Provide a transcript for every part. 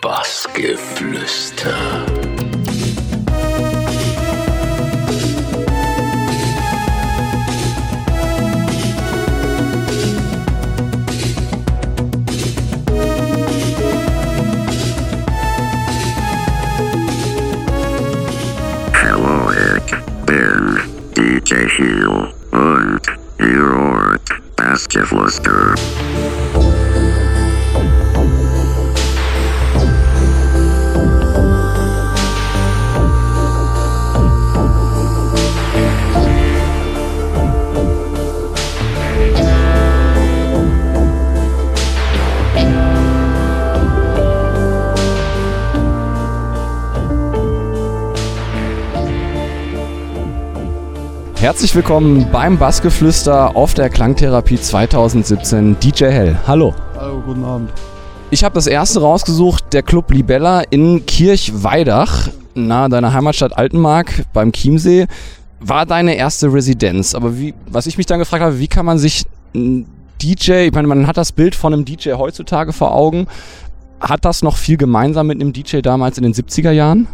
Bassgeflüster. Hallo, ich bin DJ Hugh und ihr Bassgeflüster. Herzlich willkommen beim Bassgeflüster auf der Klangtherapie 2017 DJ Hell. Hallo. Hallo, guten Abend. Ich habe das erste rausgesucht, der Club Libella in Kirchweidach, nahe deiner Heimatstadt Altenmark beim Chiemsee. War deine erste Residenz. Aber wie, was ich mich dann gefragt habe, wie kann man sich ein DJ, ich meine, man hat das Bild von einem DJ heutzutage vor Augen. Hat das noch viel gemeinsam mit einem DJ damals in den 70er Jahren?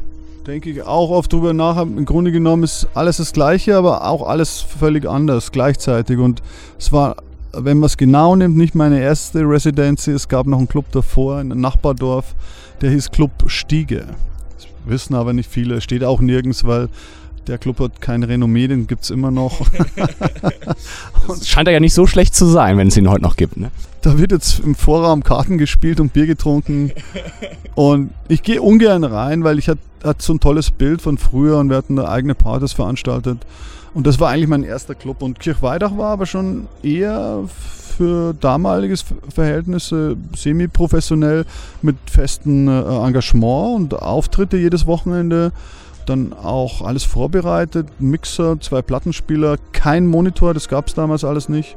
Denke ich auch oft drüber nach. Im Grunde genommen ist alles das Gleiche, aber auch alles völlig anders gleichzeitig. Und es war, wenn man es genau nimmt, nicht meine erste Residenz. Es gab noch einen Club davor, in einem Nachbardorf, der hieß Club Stiege. Das wissen aber nicht viele, steht auch nirgends, weil der Club hat kein Renommee, den gibt es immer noch. Es scheint ja nicht so schlecht zu sein, wenn es ihn heute noch gibt. Ne? da wird jetzt im Vorraum Karten gespielt und Bier getrunken. Und ich gehe ungern rein, weil ich hatte hat so ein tolles Bild von früher und wir hatten da eigene Partys veranstaltet. Und das war eigentlich mein erster Club. Und Kirchweidach war aber schon eher für damaliges Verhältnisse semi-professionell mit festem äh, Engagement und Auftritte jedes Wochenende. Dann auch alles vorbereitet, Mixer, zwei Plattenspieler, kein Monitor, das gab es damals alles nicht.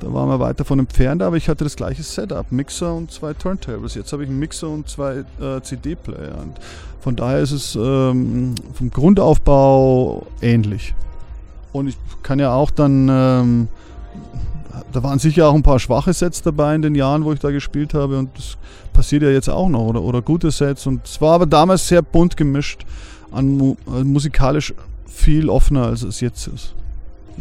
Da waren wir weit davon entfernt, aber ich hatte das gleiche Setup, Mixer und zwei Turntables. Jetzt habe ich einen Mixer und zwei äh, CD-Player. Von daher ist es ähm, vom Grundaufbau ähnlich. Und ich kann ja auch dann, ähm, da waren sicher auch ein paar schwache Sets dabei in den Jahren, wo ich da gespielt habe. Und das passiert ja jetzt auch noch, oder, oder gute Sets. Und es war aber damals sehr bunt gemischt, an, mu äh, musikalisch viel offener, als es jetzt ist.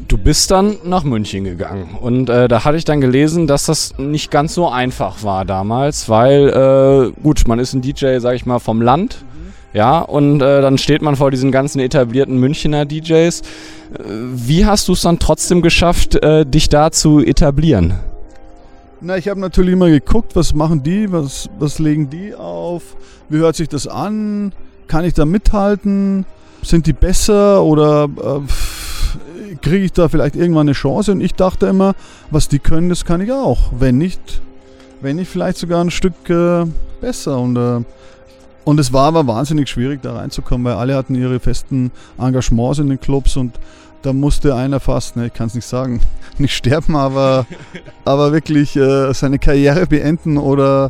Du bist dann nach München gegangen und äh, da hatte ich dann gelesen, dass das nicht ganz so einfach war damals, weil äh, gut, man ist ein DJ, sag ich mal, vom Land, ja, und äh, dann steht man vor diesen ganzen etablierten Münchner DJs. Äh, wie hast du es dann trotzdem geschafft, äh, dich da zu etablieren? Na, ich habe natürlich immer geguckt, was machen die, was, was legen die auf, wie hört sich das an, kann ich da mithalten, sind die besser oder äh, kriege ich da vielleicht irgendwann eine Chance. Und ich dachte immer, was die können, das kann ich auch. Wenn nicht, wenn nicht vielleicht sogar ein Stück äh, besser. Und, äh, und es war aber wahnsinnig schwierig, da reinzukommen, weil alle hatten ihre festen Engagements in den Clubs und da musste einer fast, ne, ich kann es nicht sagen, nicht sterben, aber, aber wirklich äh, seine Karriere beenden oder,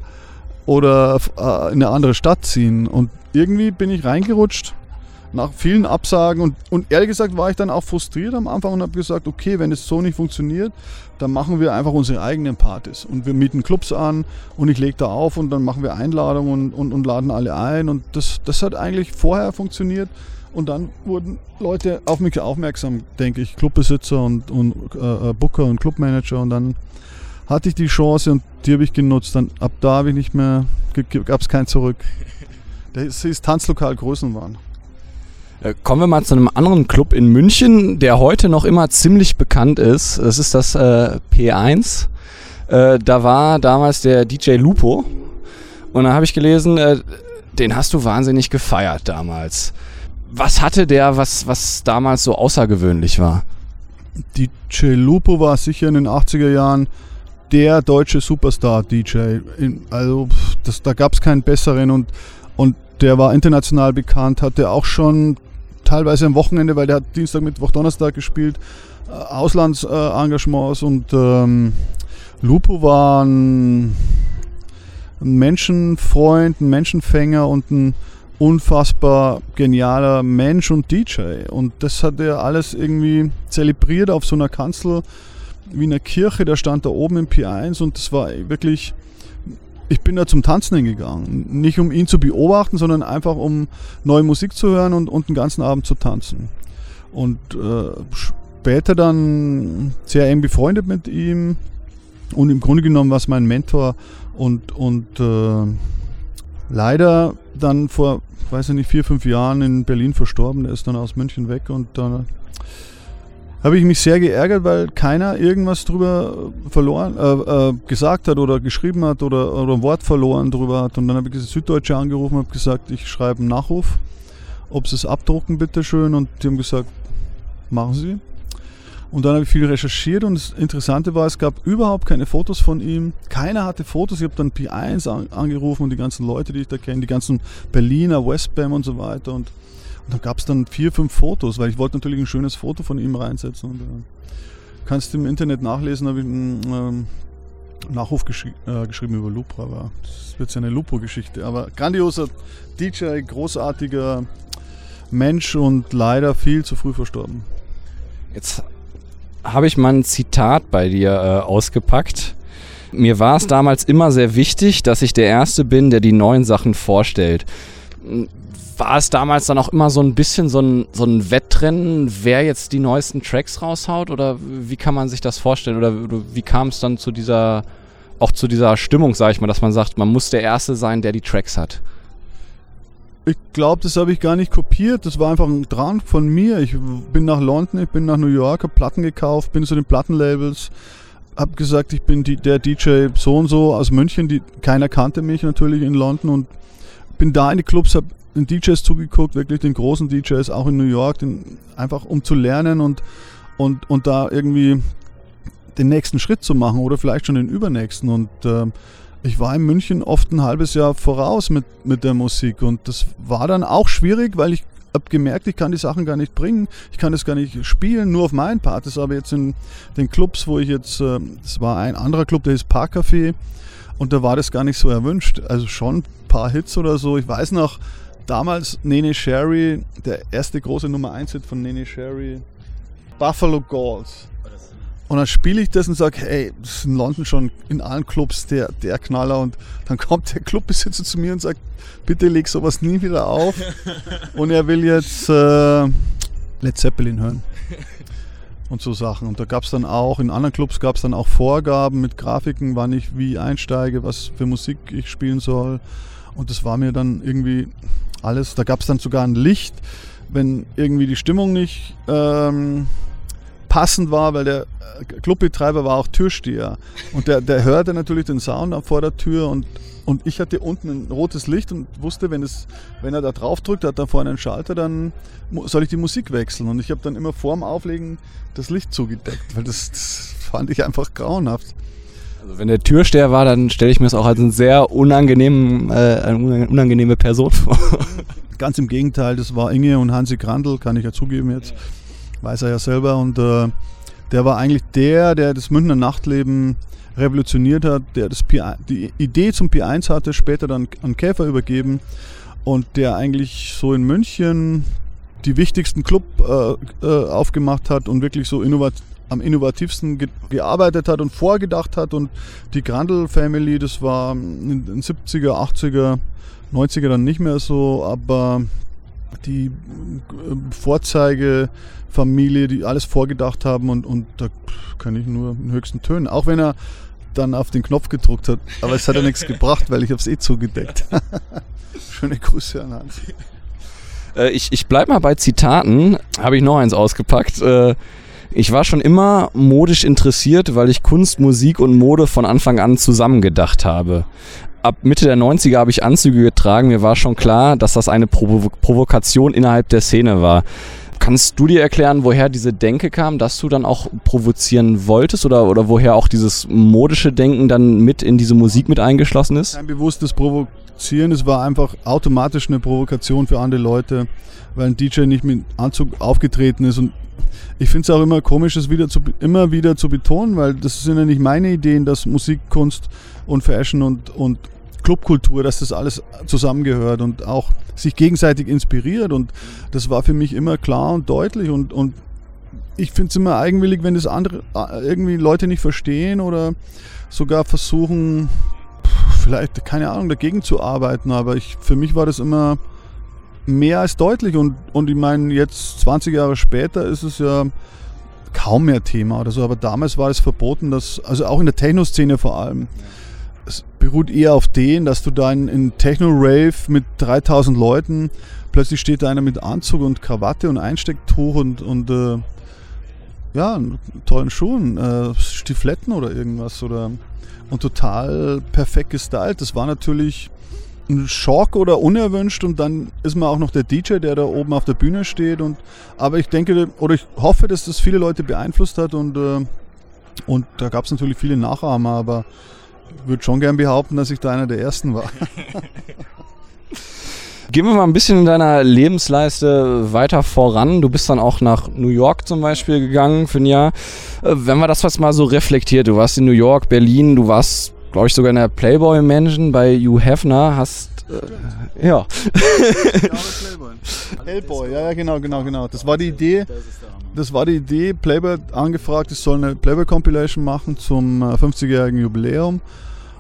oder äh, in eine andere Stadt ziehen. Und irgendwie bin ich reingerutscht nach vielen Absagen und, und ehrlich gesagt war ich dann auch frustriert am Anfang und habe gesagt, okay, wenn es so nicht funktioniert, dann machen wir einfach unsere eigenen Partys und wir mieten Clubs an und ich lege da auf und dann machen wir Einladungen und, und, und laden alle ein und das, das hat eigentlich vorher funktioniert und dann wurden Leute auf mich aufmerksam, denke ich, Clubbesitzer und, und äh, Booker und Clubmanager und dann hatte ich die Chance und die habe ich genutzt. Dann ab da habe ich nicht mehr, gab es kein Zurück. Das hieß Tanzlokal Größenwahn. Äh, kommen wir mal zu einem anderen Club in München, der heute noch immer ziemlich bekannt ist. Das ist das äh, P1. Äh, da war damals der DJ Lupo. Und da habe ich gelesen, äh, den hast du wahnsinnig gefeiert damals. Was hatte der, was, was damals so außergewöhnlich war? DJ Lupo war sicher in den 80er Jahren der deutsche Superstar-DJ. Also das, da gab es keinen besseren und, und der war international bekannt, hatte auch schon teilweise am Wochenende, weil der hat Dienstag, Mittwoch, Donnerstag gespielt, äh, Auslandsengagements und ähm, Lupo war ein, Menschenfreund, ein Menschenfänger und ein unfassbar genialer Mensch und DJ. Und das hat er alles irgendwie zelebriert auf so einer Kanzel wie in einer Kirche. Der stand da oben im P1 und das war wirklich ich bin da zum Tanzen hingegangen. Nicht um ihn zu beobachten, sondern einfach um neue Musik zu hören und, und den ganzen Abend zu tanzen. Und äh, später dann sehr eng befreundet mit ihm und im Grunde genommen war es mein Mentor und, und äh, leider dann vor, weiß ich nicht, vier, fünf Jahren in Berlin verstorben. Er ist dann aus München weg und dann habe ich mich sehr geärgert, weil keiner irgendwas drüber verloren, äh, äh, gesagt hat oder geschrieben hat oder, oder ein Wort verloren drüber hat. Und dann habe ich die Süddeutsche angerufen und habe gesagt, ich schreibe einen Nachruf, ob sie es abdrucken, bitteschön. Und die haben gesagt, machen Sie. Und dann habe ich viel recherchiert und das Interessante war, es gab überhaupt keine Fotos von ihm. Keiner hatte Fotos. Ich habe dann P1 an, angerufen und die ganzen Leute, die ich da kenne, die ganzen Berliner, Westbam und so weiter. Und, dann gab es dann vier, fünf Fotos, weil ich wollte natürlich ein schönes Foto von ihm reinsetzen. Und, äh, kannst du im Internet nachlesen, habe ich einen ähm, Nachruf geschri äh, geschrieben über Lupra. Aber das wird ja eine Lupo-Geschichte. Aber grandioser DJ, großartiger Mensch und leider viel zu früh verstorben. Jetzt habe ich mal ein Zitat bei dir äh, ausgepackt. Mir war es damals immer sehr wichtig, dass ich der Erste bin, der die neuen Sachen vorstellt. War es damals dann auch immer so ein bisschen so ein, so ein Wettrennen, wer jetzt die neuesten Tracks raushaut? Oder wie kann man sich das vorstellen? Oder, wie kam es dann zu dieser, auch zu dieser Stimmung, sage ich mal, dass man sagt, man muss der Erste sein, der die Tracks hat? Ich glaube, das habe ich gar nicht kopiert. Das war einfach ein Drang von mir. Ich bin nach London, ich bin nach New York, habe Platten gekauft, bin zu den Plattenlabels, habe gesagt, ich bin die, der DJ so und so aus München. Die, keiner kannte mich natürlich in London und bin da in die Clubs, habe den DJs zugeguckt, wirklich den großen DJs, auch in New York, den, einfach um zu lernen und, und, und da irgendwie den nächsten Schritt zu machen oder vielleicht schon den übernächsten. Und äh, ich war in München oft ein halbes Jahr voraus mit, mit der Musik und das war dann auch schwierig, weil ich habe gemerkt, ich kann die Sachen gar nicht bringen, ich kann das gar nicht spielen, nur auf meinen Part. Das aber jetzt in den Clubs, wo ich jetzt, äh, das war ein anderer Club, der ist Parkcafé und da war das gar nicht so erwünscht. Also schon ein paar Hits oder so. Ich weiß noch, damals Nene Sherry, der erste große Nummer 1 Hit von Nene Sherry, Buffalo Galls. Und dann spiele ich das und sage, hey, das ist in London schon in allen Clubs der, der Knaller. Und dann kommt der Clubbesitzer zu mir und sagt, bitte leg sowas nie wieder auf. und er will jetzt äh, Led Zeppelin hören. Und so Sachen. Und da gab es dann auch, in anderen Clubs gab es dann auch Vorgaben mit Grafiken, wann ich wie einsteige, was für Musik ich spielen soll. Und das war mir dann irgendwie alles. Da gab es dann sogar ein Licht, wenn irgendwie die Stimmung nicht ähm, passend war, weil der äh, Clubbetreiber war auch Türsteher. Und der, der hörte natürlich den Sound vor der Tür und, und ich hatte unten ein rotes Licht und wusste, wenn, es, wenn er da drauf drückt, hat er vorne einen Schalter, dann soll ich die Musik wechseln. Und ich habe dann immer vorm Auflegen das Licht zugedeckt, weil das, das fand ich einfach grauenhaft. Also wenn der Türsteher war, dann stelle ich mir es auch als einen sehr unangenehmen, äh, eine unangenehme Person vor. Ganz im Gegenteil, das war Inge und Hansi Grandl, kann ich ja zugeben jetzt. Weiß er ja selber. Und äh, der war eigentlich der, der das Münchner Nachtleben revolutioniert hat, der das P die Idee zum P1 hatte, später dann an Käfer übergeben und der eigentlich so in München die wichtigsten Club äh, äh, aufgemacht hat und wirklich so innovat am innovativsten ge gearbeitet hat und vorgedacht hat und die Grandl Family, das war in den 70er, 80er, 90er dann nicht mehr so, aber die äh, Vorzeigefamilie, die alles vorgedacht haben und, und da kann ich nur in höchsten Tönen. Auch wenn er dann auf den Knopf gedruckt hat. Aber es hat ja nichts gebracht, weil ich habe es eh zugedeckt. Schöne Grüße an Hans. Äh, ich ich bleibe mal bei Zitaten. Habe ich noch eins ausgepackt. Äh, ich war schon immer modisch interessiert, weil ich Kunst, Musik und Mode von Anfang an zusammengedacht habe ab Mitte der 90er habe ich Anzüge getragen. Mir war schon klar, dass das eine Provo Provokation innerhalb der Szene war. Kannst du dir erklären, woher diese Denke kam, dass du dann auch provozieren wolltest oder, oder woher auch dieses modische Denken dann mit in diese Musik mit eingeschlossen ist? Kein bewusstes Provozieren, es war einfach automatisch eine Provokation für andere Leute, weil ein DJ nicht mit Anzug aufgetreten ist und ich finde es auch immer komisch, es wieder zu, immer wieder zu betonen, weil das sind ja nicht meine Ideen, dass Musik, Kunst und Fashion und, und Clubkultur, dass das alles zusammengehört und auch sich gegenseitig inspiriert. Und das war für mich immer klar und deutlich. Und, und ich finde es immer eigenwillig, wenn das andere äh, irgendwie Leute nicht verstehen oder sogar versuchen, vielleicht, keine Ahnung, dagegen zu arbeiten, aber ich, für mich war das immer mehr als deutlich und, und ich meine, jetzt 20 Jahre später ist es ja kaum mehr Thema oder so, aber damals war es verboten, dass, also auch in der Techno-Szene vor allem, es beruht eher auf den, dass du da in, in Techno-Rave mit 3000 Leuten, plötzlich steht da einer mit Anzug und Krawatte und Einstecktuch und, und äh, ja, tollen Schuhen, äh, Stifletten oder irgendwas oder und total perfekt gestylt. Das war natürlich ein Schock oder unerwünscht und dann ist man auch noch der DJ, der da oben auf der Bühne steht und aber ich denke oder ich hoffe, dass das viele Leute beeinflusst hat und äh, und da gab es natürlich viele Nachahmer, aber ich würde schon gern behaupten, dass ich da einer der ersten war. Gehen wir mal ein bisschen in deiner Lebensleiste weiter voran. Du bist dann auch nach New York zum Beispiel gegangen für ein Jahr. Äh, wenn man das was mal so reflektiert, du warst in New York, Berlin, du warst, glaube ich, sogar in der Playboy Mansion bei Hugh Hefner, hast äh, ja. Hellboy, ja, ja, genau, genau, genau. Das war die Idee. Das war die Idee. Playboy angefragt, ich soll eine Playboy Compilation machen zum 50-jährigen äh, Jubiläum.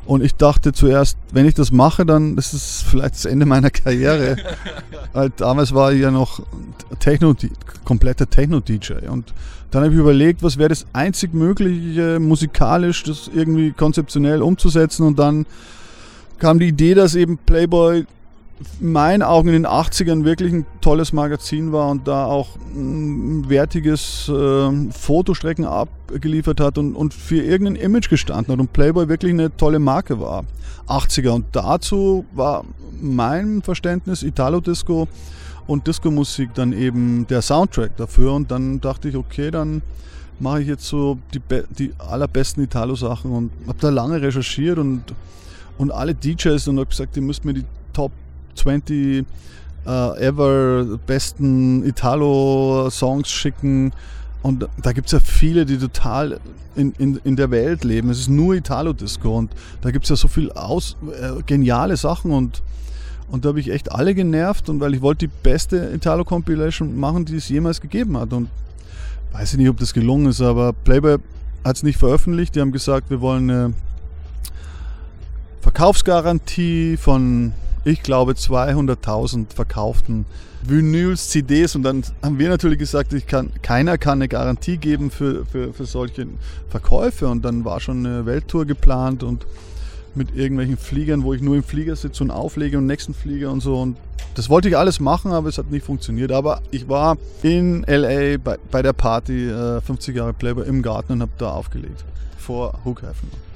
Und ich dachte zuerst, wenn ich das mache, dann ist es vielleicht das Ende meiner Karriere. Weil damals war ich ja noch Techno, kompletter Techno-DJ. Und dann habe ich überlegt, was wäre das einzig Mögliche, musikalisch das irgendwie konzeptionell umzusetzen. Und dann kam die Idee, dass eben Playboy in meinen Augen in den 80ern wirklich ein tolles Magazin war und da auch ein wertiges äh, Fotostrecken abgeliefert hat und, und für irgendein Image gestanden hat und Playboy wirklich eine tolle Marke war. 80er und dazu war mein Verständnis Italo-Disco und Disco-Musik dann eben der Soundtrack dafür und dann dachte ich, okay, dann mache ich jetzt so die, die allerbesten Italo-Sachen und habe da lange recherchiert und, und alle DJs und habe gesagt, ihr müsst mir die Top 20 uh, ever besten Italo-Songs schicken. Und da gibt es ja viele, die total in, in, in der Welt leben. Es ist nur Italo-Disco und da gibt es ja so viel aus, äh, geniale Sachen und, und da habe ich echt alle genervt und weil ich wollte die beste Italo-Compilation machen, die es jemals gegeben hat. Und weiß ich nicht, ob das gelungen ist, aber Playboy hat es nicht veröffentlicht. Die haben gesagt, wir wollen eine Verkaufsgarantie von ich glaube, 200.000 verkauften Vinyls, CDs und dann haben wir natürlich gesagt, ich kann, keiner kann eine Garantie geben für, für, für solche Verkäufe und dann war schon eine Welttour geplant und mit irgendwelchen Fliegern, wo ich nur im Flieger sitze und auflege und nächsten Flieger und so und das wollte ich alles machen, aber es hat nicht funktioniert. Aber ich war in LA bei, bei der Party äh, 50 Jahre Playboy im Garten und habe da aufgelegt vor Hookhaven.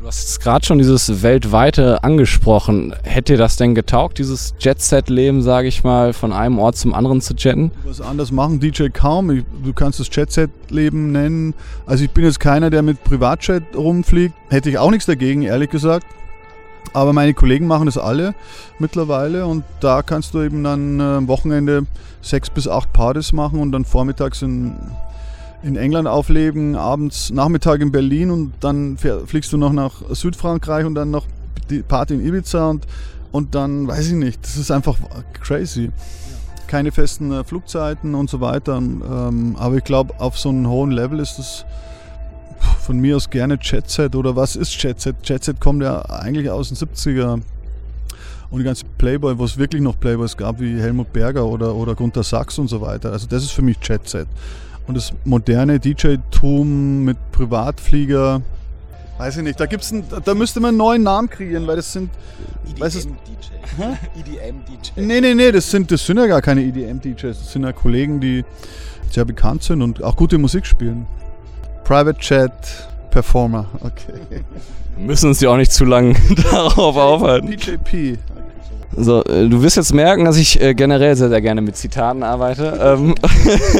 Du hast jetzt gerade schon dieses weltweite angesprochen. Hätte dir das denn getaugt, dieses Jet-Set-Leben, sage ich mal, von einem Ort zum anderen zu jetten? Was anderes machen DJ kaum. Ich, du kannst das Jet-Set-Leben nennen. Also ich bin jetzt keiner, der mit Privatjet rumfliegt. Hätte ich auch nichts dagegen, ehrlich gesagt. Aber meine Kollegen machen das alle mittlerweile und da kannst du eben dann am äh, Wochenende sechs bis acht Partys machen und dann vormittags in in England aufleben, abends Nachmittag in Berlin und dann fliegst du noch nach Südfrankreich und dann noch die Party in Ibiza und, und dann weiß ich nicht, das ist einfach crazy. Keine festen äh, Flugzeiten und so weiter. Ähm, aber ich glaube, auf so einem hohen Level ist das von mir aus gerne Jetset oder was ist Jetset? Jetset kommt ja eigentlich aus den 70er und die ganze Playboy, wo es wirklich noch Playboys gab, wie Helmut Berger oder, oder Gunter Sachs und so weiter. Also das ist für mich Jetset. Und das moderne DJ-Tum mit Privatflieger, weiß ich nicht, da gibt's ein, da müsste man einen neuen Namen kreieren, weil das sind EDM-DJ. EDM-DJ. Nee, nee, nee, das sind, das sind ja gar keine EDM-DJs, das sind ja Kollegen, die sehr bekannt sind und auch gute Musik spielen. Private Chat Performer, okay. Müssen uns ja auch nicht zu lange darauf aufhalten. DJP. So, äh, du wirst jetzt merken, dass ich äh, generell sehr, sehr gerne mit Zitaten arbeite. Ähm,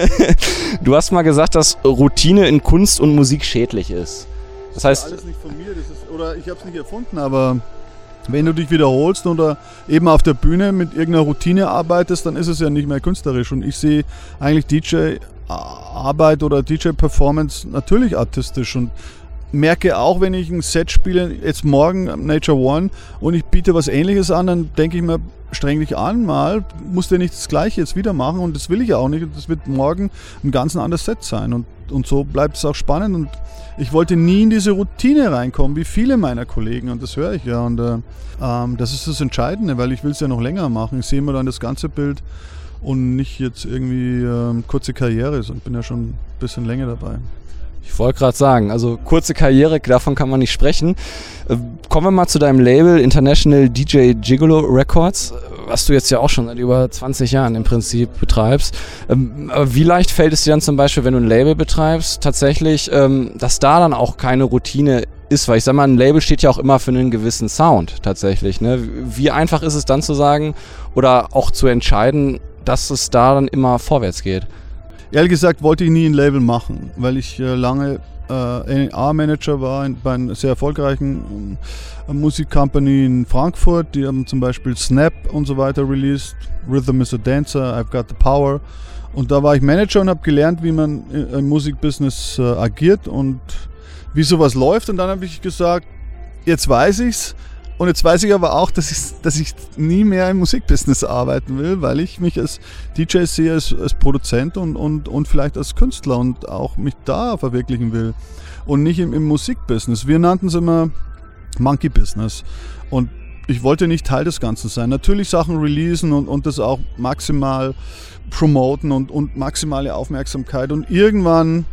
du hast mal gesagt, dass Routine in Kunst und Musik schädlich ist. Das heißt. Das ist alles nicht von mir, das ist, oder ich habe es nicht erfunden, aber wenn du dich wiederholst oder eben auf der Bühne mit irgendeiner Routine arbeitest, dann ist es ja nicht mehr künstlerisch. Und ich sehe eigentlich DJ-Arbeit oder DJ-Performance natürlich artistisch und merke auch, wenn ich ein Set spiele, jetzt morgen Nature One und ich biete was ähnliches an, dann denke ich mir, streng dich an mal, musst du nicht das gleiche jetzt wieder machen und das will ich auch nicht das wird morgen ein ganz anderes Set sein und, und so bleibt es auch spannend und ich wollte nie in diese Routine reinkommen, wie viele meiner Kollegen und das höre ich ja und äh, ähm, das ist das Entscheidende, weil ich will es ja noch länger machen, ich sehe mir dann das ganze Bild und nicht jetzt irgendwie ähm, kurze Karriere, sondern bin ja schon ein bisschen länger dabei. Ich wollte gerade sagen, also kurze Karriere, davon kann man nicht sprechen. Äh, kommen wir mal zu deinem Label International DJ Gigolo Records, was du jetzt ja auch schon seit über 20 Jahren im Prinzip betreibst. Ähm, wie leicht fällt es dir dann zum Beispiel, wenn du ein Label betreibst, tatsächlich, ähm, dass da dann auch keine Routine ist, weil ich sag mal, ein Label steht ja auch immer für einen gewissen Sound tatsächlich. Ne? Wie einfach ist es dann zu sagen oder auch zu entscheiden, dass es da dann immer vorwärts geht? Ehrlich gesagt wollte ich nie ein Label machen, weil ich äh, lange äh, A-Manager war bei einer sehr erfolgreichen äh, Musikcompany in Frankfurt. Die haben zum Beispiel Snap und so weiter released. Rhythm is a Dancer, I've Got the Power. Und da war ich Manager und habe gelernt, wie man im Musikbusiness äh, agiert und wie sowas läuft. Und dann habe ich gesagt, jetzt weiß ich's und jetzt weiß ich aber auch, dass ich, dass ich nie mehr im Musikbusiness arbeiten will, weil ich mich als DJ sehe, als, als Produzent und, und, und vielleicht als Künstler und auch mich da verwirklichen will. Und nicht im, im Musikbusiness. Wir nannten es immer Monkey Business. Und ich wollte nicht Teil des Ganzen sein. Natürlich Sachen releasen und, und das auch maximal promoten und, und maximale Aufmerksamkeit. Und irgendwann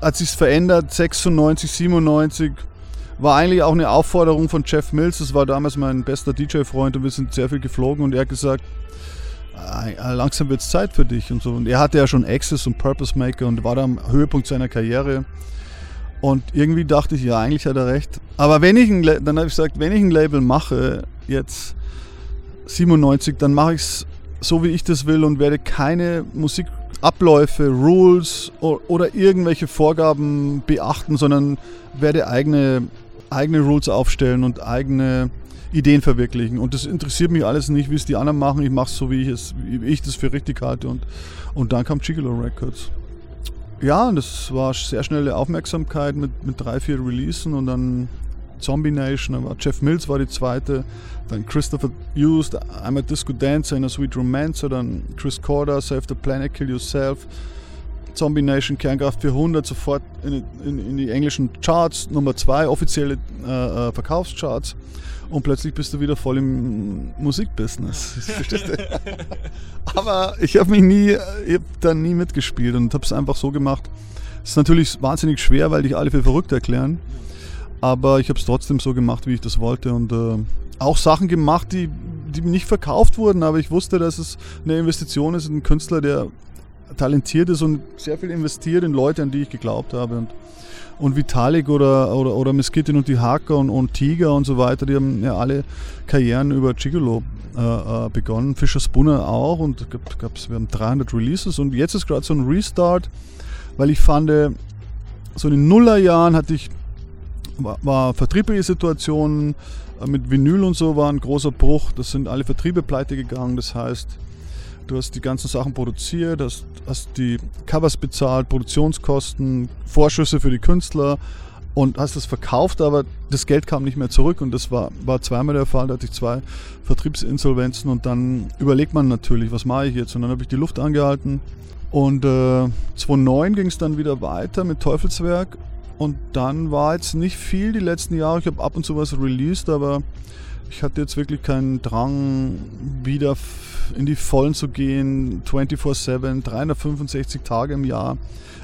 hat sich verändert, 96, 97 war eigentlich auch eine Aufforderung von Jeff Mills, das war damals mein bester DJ-Freund und wir sind sehr viel geflogen und er hat gesagt, ah, langsam wird es Zeit für dich und so. Und er hatte ja schon Access und Purpose Maker und war da am Höhepunkt seiner Karriere. Und irgendwie dachte ich, ja, eigentlich hat er recht. Aber wenn ich ein, dann habe ich gesagt, wenn ich ein Label mache, jetzt 97, dann mache ich es so, wie ich das will und werde keine Musikabläufe, Rules oder irgendwelche Vorgaben beachten, sondern werde eigene eigene Rules aufstellen und eigene Ideen verwirklichen. Und das interessiert mich alles nicht, wie es die anderen machen. Ich mache es so, wie ich, es, wie ich das für richtig halte. Und, und dann kam Gigolo Records. Ja, und das war sehr schnelle Aufmerksamkeit mit, mit drei, vier Releasen und dann Zombie Nation, aber Jeff Mills war die zweite, dann Christopher Hughes, I'm a Disco Dancer in a Sweet Romancer, dann Chris Corder, Save the Planet, Kill Yourself, Zombie Nation Kernkraft 400 sofort in, in, in die englischen Charts, Nummer 2, offizielle äh, äh, Verkaufscharts und plötzlich bist du wieder voll im Musikbusiness. Aber ich habe mich nie, ich habe da nie mitgespielt und habe es einfach so gemacht. Es ist natürlich wahnsinnig schwer, weil dich alle für verrückt erklären. Aber ich habe es trotzdem so gemacht, wie ich das wollte und äh, auch Sachen gemacht, die, die nicht verkauft wurden, aber ich wusste, dass es eine Investition ist in einen Künstler, der talentiert ist und sehr viel investiert in Leute, an die ich geglaubt habe. Und, und Vitalik oder, oder, oder Mesquitin und die Hacker und, und Tiger und so weiter, die haben ja alle Karrieren über Gigolo äh, äh begonnen. Fischer Spooner auch und gab, gab's, wir haben 300 Releases und jetzt ist gerade so ein Restart, weil ich fand, äh, so in den Nullerjahren hatte ich, war, war vertriebliche Situationen äh, mit Vinyl und so war ein großer Bruch. Das sind alle Vertriebe pleite gegangen. Das heißt, Du hast die ganzen Sachen produziert, hast, hast die Covers bezahlt, Produktionskosten, Vorschüsse für die Künstler und hast es verkauft, aber das Geld kam nicht mehr zurück und das war, war zweimal der Fall. Da hatte ich zwei Vertriebsinsolvenzen und dann überlegt man natürlich, was mache ich jetzt? Und dann habe ich die Luft angehalten und äh, 2009 ging es dann wieder weiter mit Teufelswerk und dann war jetzt nicht viel die letzten Jahre. Ich habe ab und zu was released, aber ich hatte jetzt wirklich keinen Drang, wieder in die Vollen zu gehen, 24-7, 365 Tage im Jahr,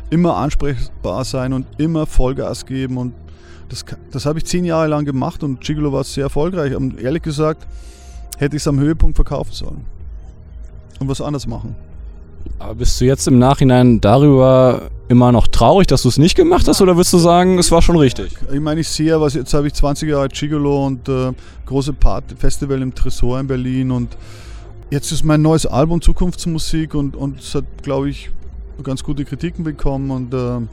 immer ansprechbar sein und immer Vollgas geben. Und das, das habe ich zehn Jahre lang gemacht und Gigolo war sehr erfolgreich. Und ehrlich gesagt, hätte ich es am Höhepunkt verkaufen sollen und was anderes machen. Aber bist du jetzt im Nachhinein darüber immer noch traurig, dass du es nicht gemacht hast, oder würdest du sagen, es war schon richtig? Ich meine, ich sehe ja, was jetzt habe ich 20 Jahre Gigolo und äh, große Party, Festival im Tresor in Berlin und jetzt ist mein neues Album Zukunftsmusik und, und es hat, glaube ich, ganz gute Kritiken bekommen und äh,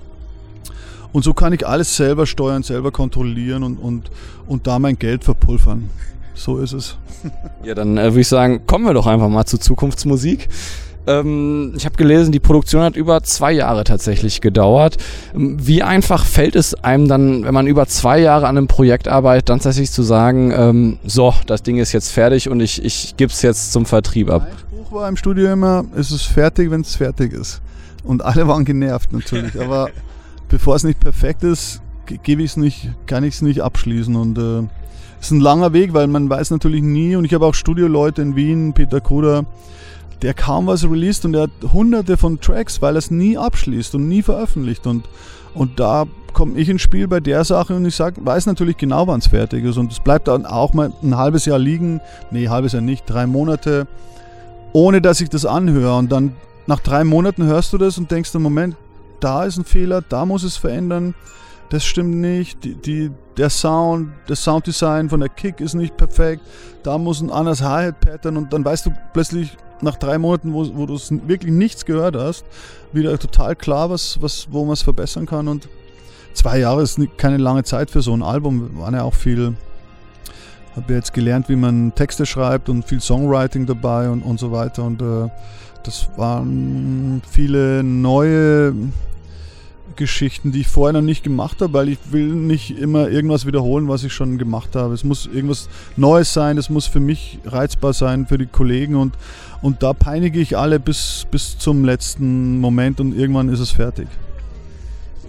und so kann ich alles selber steuern, selber kontrollieren und, und, und da mein Geld verpulvern. So ist es. Ja, dann äh, würde ich sagen, kommen wir doch einfach mal zu Zukunftsmusik. Ähm, ich habe gelesen, die Produktion hat über zwei Jahre tatsächlich gedauert. Ähm, wie einfach fällt es einem dann, wenn man über zwei Jahre an einem Projekt arbeitet, dann tatsächlich zu sagen, ähm, so, das Ding ist jetzt fertig und ich, ich gebe es jetzt zum Vertrieb ab? Mein Spruch war im Studio immer, es ist fertig, wenn es fertig ist. Und alle waren genervt natürlich. Aber bevor es nicht perfekt ist, gebe ich es nicht, kann ich es nicht abschließen. Und äh, es ist ein langer Weg, weil man weiß natürlich nie. Und ich habe auch Studioleute in Wien, Peter Kruder, der kaum was released und der hat hunderte von Tracks, weil er es nie abschließt und nie veröffentlicht. Und, und da komme ich ins Spiel bei der Sache und ich sag, weiß natürlich genau, wann es fertig ist. Und es bleibt dann auch mal ein halbes Jahr liegen, nee, halbes Jahr nicht, drei Monate, ohne dass ich das anhöre. Und dann nach drei Monaten hörst du das und denkst, Moment, da ist ein Fehler, da muss es verändern, das stimmt nicht, die, die, der Sound, das Sounddesign von der Kick ist nicht perfekt, da muss ein anderes Hi-Hat-Pattern und dann weißt du plötzlich nach drei Monaten, wo, wo du wirklich nichts gehört hast, wieder total klar, was, was, wo man es verbessern kann. Und zwei Jahre ist keine lange Zeit für so ein Album, waren ja auch viel, habe jetzt gelernt, wie man Texte schreibt und viel Songwriting dabei und, und so weiter. Und äh, das waren viele neue Geschichten, die ich vorher noch nicht gemacht habe, weil ich will nicht immer irgendwas wiederholen, was ich schon gemacht habe. Es muss irgendwas Neues sein, es muss für mich reizbar sein, für die Kollegen und, und da peinige ich alle bis, bis zum letzten Moment und irgendwann ist es fertig.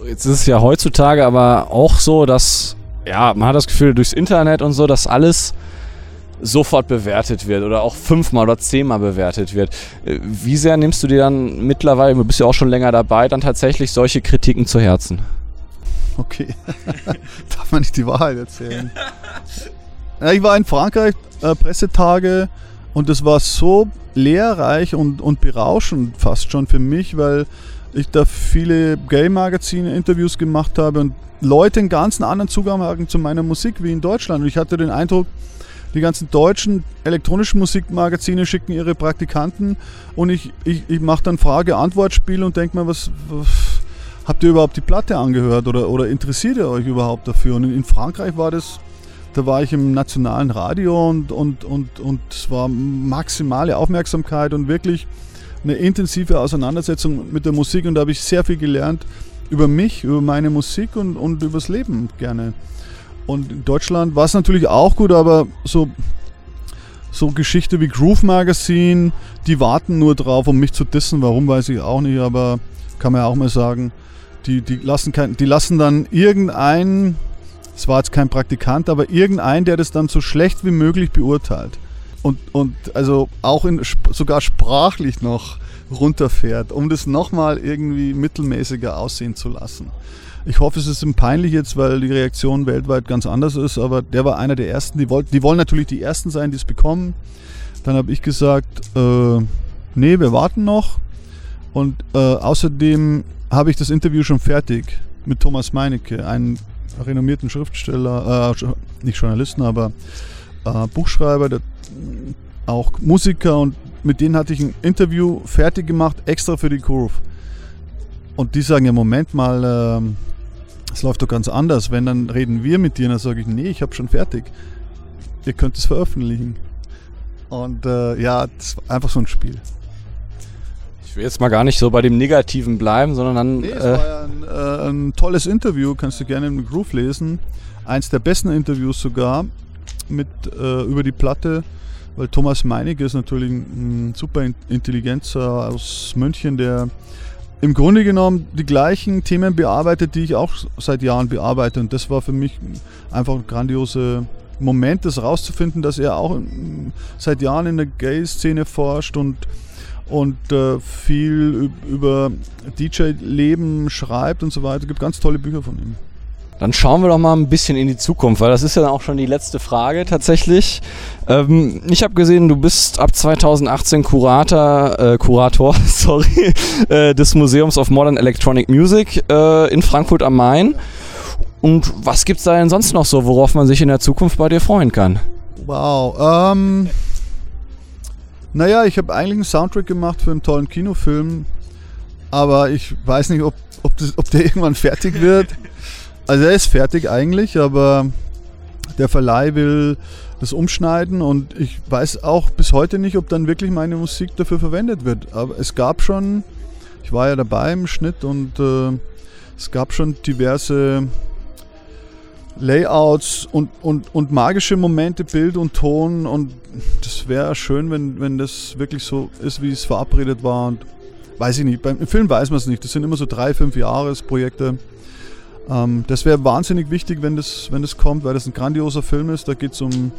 Jetzt ist es ja heutzutage aber auch so, dass ja, man hat das Gefühl durchs Internet und so, dass alles sofort bewertet wird oder auch fünfmal oder zehnmal bewertet wird. Äh, wie sehr nimmst du dir dann mittlerweile, du bist ja auch schon länger dabei, dann tatsächlich solche Kritiken zu Herzen? Okay. Darf man nicht die Wahrheit erzählen? Ja, ich war in Frankreich, äh, Pressetage, und das war so lehrreich und, und berauschend fast schon für mich, weil ich da viele Gay-Magazine-Interviews gemacht habe und Leute einen ganz anderen Zugang haben zu meiner Musik wie in Deutschland. Und ich hatte den Eindruck, die ganzen deutschen elektronischen Musikmagazine schicken ihre Praktikanten und ich, ich, ich mache dann Frage-Antwort-Spiel und denke mir, was, was, habt ihr überhaupt die Platte angehört oder, oder interessiert ihr euch überhaupt dafür? Und in Frankreich war das, da war ich im nationalen Radio und, und, und, und es war maximale Aufmerksamkeit und wirklich eine intensive Auseinandersetzung mit der Musik und da habe ich sehr viel gelernt über mich, über meine Musik und, und übers Leben gerne. Und in Deutschland war es natürlich auch gut, aber so, so Geschichte wie Groove Magazine, die warten nur drauf, um mich zu dissen. Warum weiß ich auch nicht, aber kann man ja auch mal sagen, die, die, lassen, kein, die lassen dann irgendeinen, es war jetzt kein Praktikant, aber irgendeinen, der das dann so schlecht wie möglich beurteilt. Und, und also auch in, sogar sprachlich noch runterfährt, um das nochmal irgendwie mittelmäßiger aussehen zu lassen. Ich hoffe, es ist ihm peinlich jetzt, weil die Reaktion weltweit ganz anders ist, aber der war einer der Ersten. Die, wollt, die wollen natürlich die Ersten sein, die es bekommen. Dann habe ich gesagt, äh, nee, wir warten noch. Und äh, außerdem habe ich das Interview schon fertig mit Thomas Meinecke, einem renommierten Schriftsteller, äh, nicht Journalisten, aber äh, Buchschreiber, der, auch Musiker und mit denen hatte ich ein Interview fertig gemacht, extra für die Kurve. Und die sagen ja, Moment mal, äh, es läuft doch ganz anders. Wenn, dann reden wir mit dir und dann sage ich, nee, ich habe schon fertig. Ihr könnt es veröffentlichen. Und äh, ja, das war einfach so ein Spiel. Ich will jetzt mal gar nicht so bei dem Negativen bleiben, sondern dann. Nee, es äh, war ja ein, äh, ein, tolles Interview, kannst du gerne im Groove lesen. Eins der besten Interviews sogar mit äh, über die Platte, weil Thomas Meinecke ist natürlich ein, super Intelligenzer aus München, der im Grunde genommen die gleichen Themen bearbeitet, die ich auch seit Jahren bearbeite. Und das war für mich einfach ein grandioser Moment, das rauszufinden, dass er auch seit Jahren in der Gay-Szene forscht und, und äh, viel über DJ-Leben schreibt und so weiter. Es gibt ganz tolle Bücher von ihm. Dann schauen wir doch mal ein bisschen in die Zukunft, weil das ist ja dann auch schon die letzte Frage tatsächlich. Ähm, ich habe gesehen, du bist ab 2018 Kurator, äh, Kurator sorry, äh, des Museums of Modern Electronic Music äh, in Frankfurt am Main. Und was gibt's da denn sonst noch so, worauf man sich in der Zukunft bei dir freuen kann? Wow. Ähm, naja, ich habe eigentlich einen Soundtrack gemacht für einen tollen Kinofilm, aber ich weiß nicht, ob, ob, das, ob der irgendwann fertig wird. Also er ist fertig eigentlich, aber der Verleih will das umschneiden und ich weiß auch bis heute nicht, ob dann wirklich meine Musik dafür verwendet wird. Aber es gab schon, ich war ja dabei im Schnitt und äh, es gab schon diverse Layouts und, und, und magische Momente, Bild und Ton und das wäre schön, wenn, wenn das wirklich so ist, wie es verabredet war und weiß ich nicht, beim Film weiß man es nicht, das sind immer so drei, fünf Jahresprojekte. Ähm, das wäre wahnsinnig wichtig, wenn das, wenn das kommt, weil das ein grandioser Film ist, da geht es um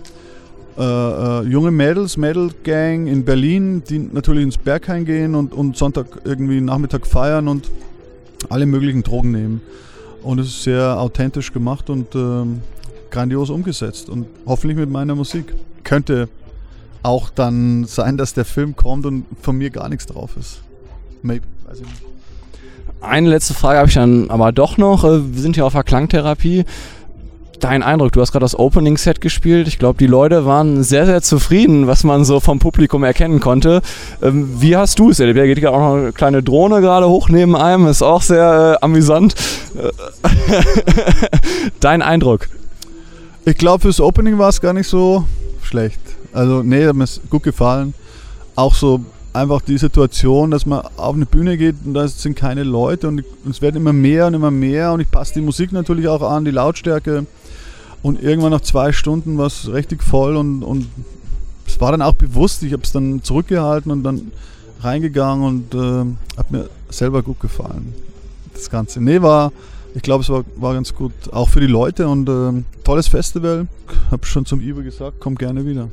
äh, äh, junge Mädels, Mädel Gang in Berlin, die natürlich ins Berghain gehen und, und Sonntag irgendwie Nachmittag feiern und alle möglichen Drogen nehmen. Und es ist sehr authentisch gemacht und ähm, grandios umgesetzt und hoffentlich mit meiner Musik. Könnte auch dann sein, dass der Film kommt und von mir gar nichts drauf ist. Maybe, weiß ich nicht. Eine letzte Frage habe ich dann aber doch noch. Äh, Wir sind hier auf der Klangtherapie. Dein Eindruck, du hast gerade das Opening-Set gespielt. Ich glaube, die Leute waren sehr, sehr zufrieden, was man so vom Publikum erkennen konnte. Ähm, Wie hast du es erlebt? Da geht ja auch noch eine kleine Drohne gerade hoch neben einem, ist auch sehr äh, amüsant. Äh, Dein Eindruck? Ich glaube, fürs Opening war es gar nicht so schlecht. Also, nee, hat mir gut gefallen. Auch so einfach die Situation, dass man auf eine Bühne geht und da sind keine Leute und es werden immer mehr und immer mehr und ich passe die Musik natürlich auch an, die Lautstärke. Und irgendwann nach zwei Stunden war es richtig voll und, und es war dann auch bewusst, ich habe es dann zurückgehalten und dann reingegangen und äh, hat mir selber gut gefallen. Das Ganze. Nee, war, ich glaube, es war, war ganz gut, auch für die Leute und äh, tolles Festival. Habe schon zum Ibe gesagt, komm gerne wieder.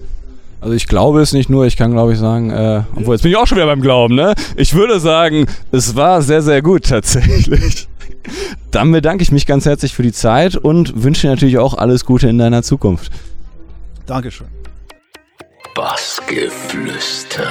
Also ich glaube es nicht nur, ich kann glaube ich sagen, äh, obwohl jetzt bin ich auch schon wieder beim Glauben, ne? Ich würde sagen, es war sehr, sehr gut tatsächlich. Dann bedanke ich mich ganz herzlich für die Zeit und wünsche dir natürlich auch alles Gute in deiner Zukunft. Dankeschön. Bassgeflüster.